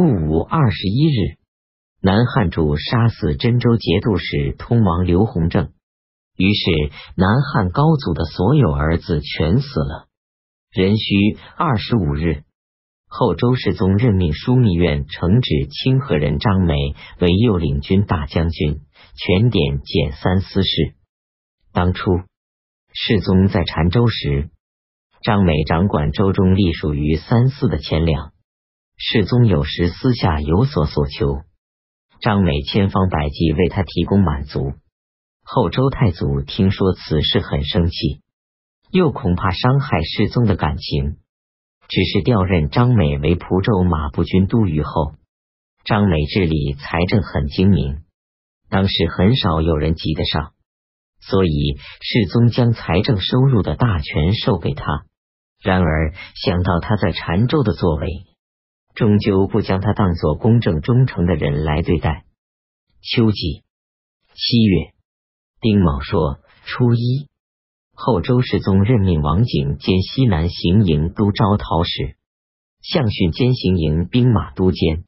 戊午二十一日，南汉主杀死真州节度使通王刘弘正，于是南汉高祖的所有儿子全死了。壬戌二十五日，后周世宗任命枢密院承旨清河人张美为右领军大将军，全点检三司事。当初世宗在澶州时，张美掌管州中隶属于三司的钱粮。世宗有时私下有所所求，张美千方百计为他提供满足。后周太祖听说此事很生气，又恐怕伤害世宗的感情，只是调任张美为蒲州马步军都虞后。张美治理财政很精明，当时很少有人及得上，所以世宗将财政收入的大权授给他。然而想到他在澶州的作为。终究不将他当作公正忠诚的人来对待。秋季七月丁卯说初一，后周世宗任命王景兼西南行营都招讨使，相训兼行营兵马都监。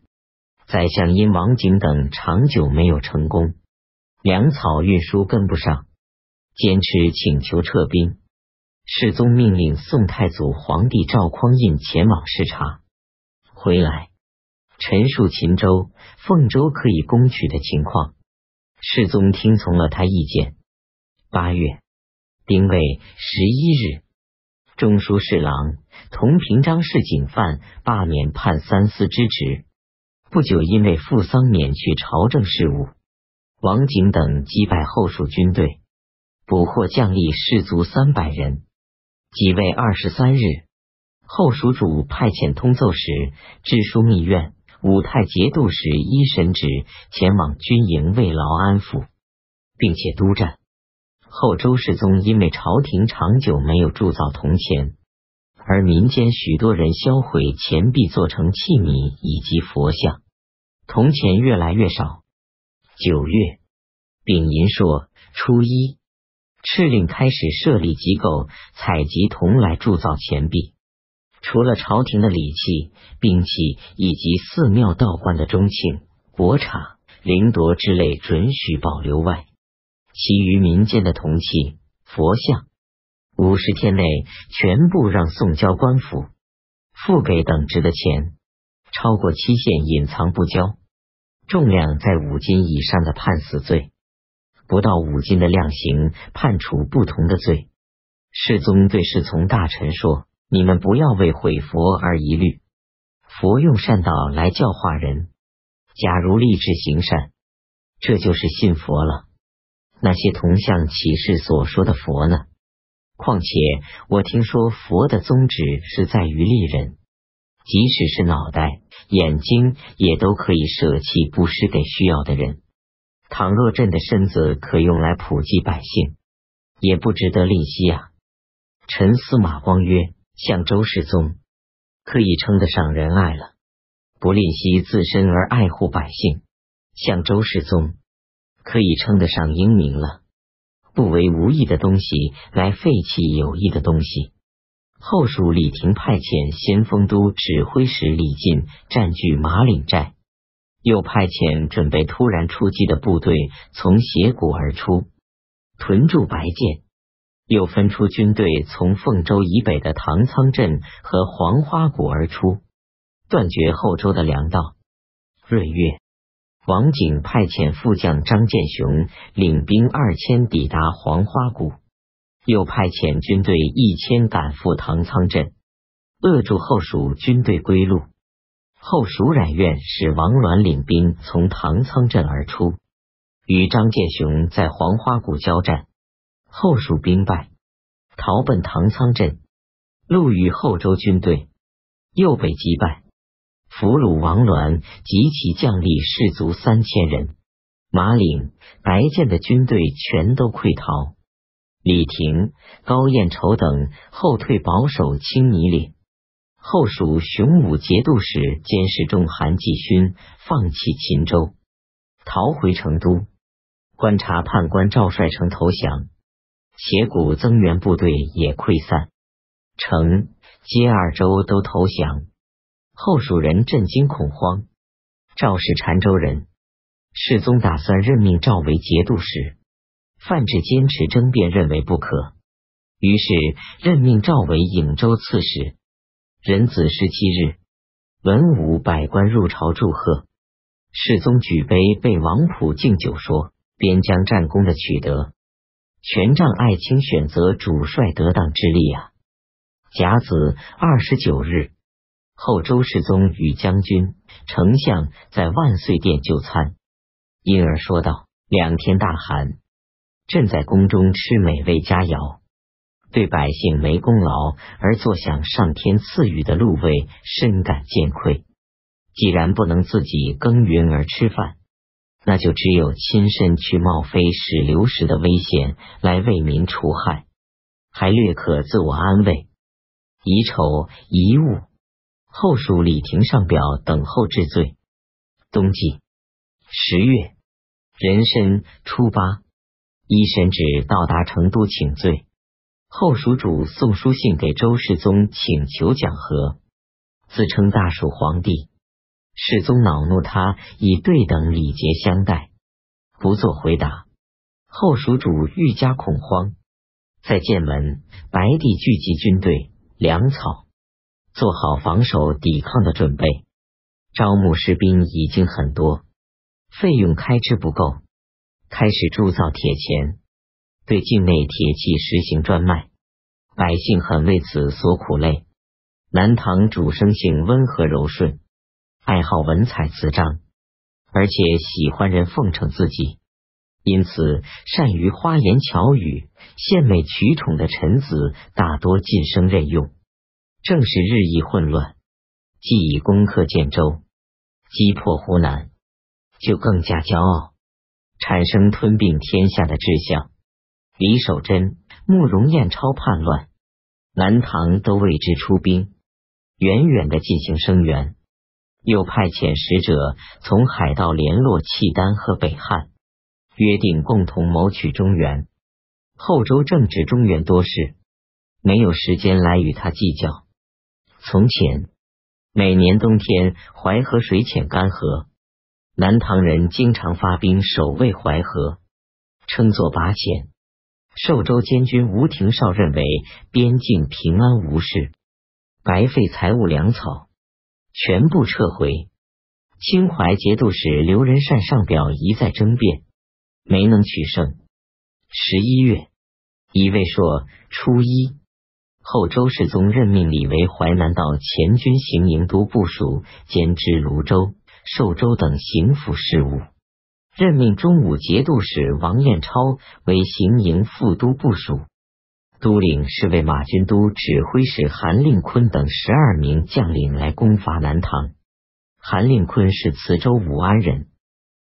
宰相因王景等长久没有成功，粮草运输跟不上，坚持请求撤兵。世宗命令宋太祖皇帝赵匡胤前往视察。回来陈述秦州、凤州可以攻取的情况，世宗听从了他意见。八月丁未十一日，中书侍郎同平章事警犯罢免判三司之职。不久，因为负丧免去朝政事务。王景等击败后蜀军队，捕获将吏士卒三百人。即位二十三日。后蜀主派遣通奏使、知枢密院、武太节度使依神旨前往军营慰劳安抚，并且督战。后周世宗因为朝廷长久没有铸造铜钱，而民间许多人销毁钱币做成器皿以及佛像，铜钱越来越少。九月丙寅朔初一，敕令开始设立机构，采集铜来铸造钱币。除了朝廷的礼器、兵器以及寺庙道观的钟磬、国茶、灵铎之类准许保留外，其余民间的铜器、佛像，五十天内全部让送交官府，付给等值的钱。超过期限隐藏不交，重量在五斤以上的判死罪；不到五斤的量刑，判处不同的罪。世宗对侍从大臣说。你们不要为毁佛而疑虑，佛用善道来教化人。假如立志行善，这就是信佛了。那些铜像启示所说的佛呢？况且我听说佛的宗旨是在于利人，即使是脑袋、眼睛也都可以舍弃布施给需要的人。倘若朕的身子可用来普济百姓，也不值得吝惜啊。陈司马光曰。像周世宗，可以称得上仁爱了，不吝惜自身而爱护百姓；像周世宗，可以称得上英明了，不为无益的东西来废弃有益的东西。后蜀李廷派遣先锋都指挥使李进占据马岭寨，又派遣准备突然出击的部队从斜谷而出，屯驻白涧。又分出军队从凤州以北的唐仓镇和黄花谷而出，断绝后周的粮道。闰月，王景派遣副将张建雄领兵二千抵达黄花谷，又派遣军队一千赶赴唐仓镇，扼住后蜀军队归路。后蜀冉院使王鸾领兵从唐仓镇而出，与张建雄在黄花谷交战。后蜀兵败，逃奔唐仓镇，路遇后周军队，又被击败，俘虏王鸾及其将吏士卒三千人。马岭、白涧的军队全都溃逃，李廷、高彦筹等后退保守青泥岭。后蜀雄武节度使监视中韩继勋放弃秦州，逃回成都，观察判官赵帅成投降。斜谷增援部队也溃散，城、接二州都投降，后蜀人震惊恐慌。赵氏澶州人，世宗打算任命赵为节度使，范质坚持争辩，认为不可，于是任命赵为颍州刺史。壬子十七日，文武百官入朝祝贺。世宗举杯为王普敬酒，说：“边疆战功的取得，权杖爱卿选择主帅得当之力啊。”甲子二十九日，后周世宗与将军、丞相在万岁殿就餐，因而说道：“两天大寒，朕在宫中吃美味佳肴，对百姓没功劳而坐享上天赐予的禄位，深感见愧。”既然不能自己耕耘而吃饭，那就只有亲身去冒非使流食的危险来为民除害，还略可自我安慰。遗丑遗物，后属李廷上表等候治罪。冬季十月壬申初八，一审旨到达成都请罪，后蜀主送书信给周世宗，请求讲和，自称大蜀皇帝。世宗恼怒他，以对等礼节相待，不做回答。后蜀主愈加恐慌，在剑门、白帝聚集军队、粮草，做好防守抵抗的准备。招募士兵已经很多，费用开支不够，开始铸造铁钱，对境内铁器实行专卖，百姓很为此所苦累。南唐主生性温和柔顺。爱好文采词章，而且喜欢人奉承自己，因此善于花言巧语、献媚取宠的臣子大多晋升任用。正是日益混乱，既已攻克建州，击破湖南，就更加骄傲，产生吞并天下的志向。李守贞、慕容彦超叛乱，南唐都为之出兵，远远的进行声援。又派遣使者从海盗联络契丹和北汉，约定共同谋取中原。后周正值中原多事，没有时间来与他计较。从前每年冬天，淮河水浅干涸，南唐人经常发兵守卫淮河，称作拔险。寿州监军吴廷绍认为边境平安无事，白费财物粮草。全部撤回。清淮节度使刘仁善上表一再争辩，没能取胜。十一月，一位说初一后，周世宗任命李为淮南道前军行营都部署，兼知泸州、寿州等行府事务。任命中武节度使王彦超为行营副都部署。都领是为马军都指挥使韩令坤等十二名将领来攻伐南唐。韩令坤是磁州武安人，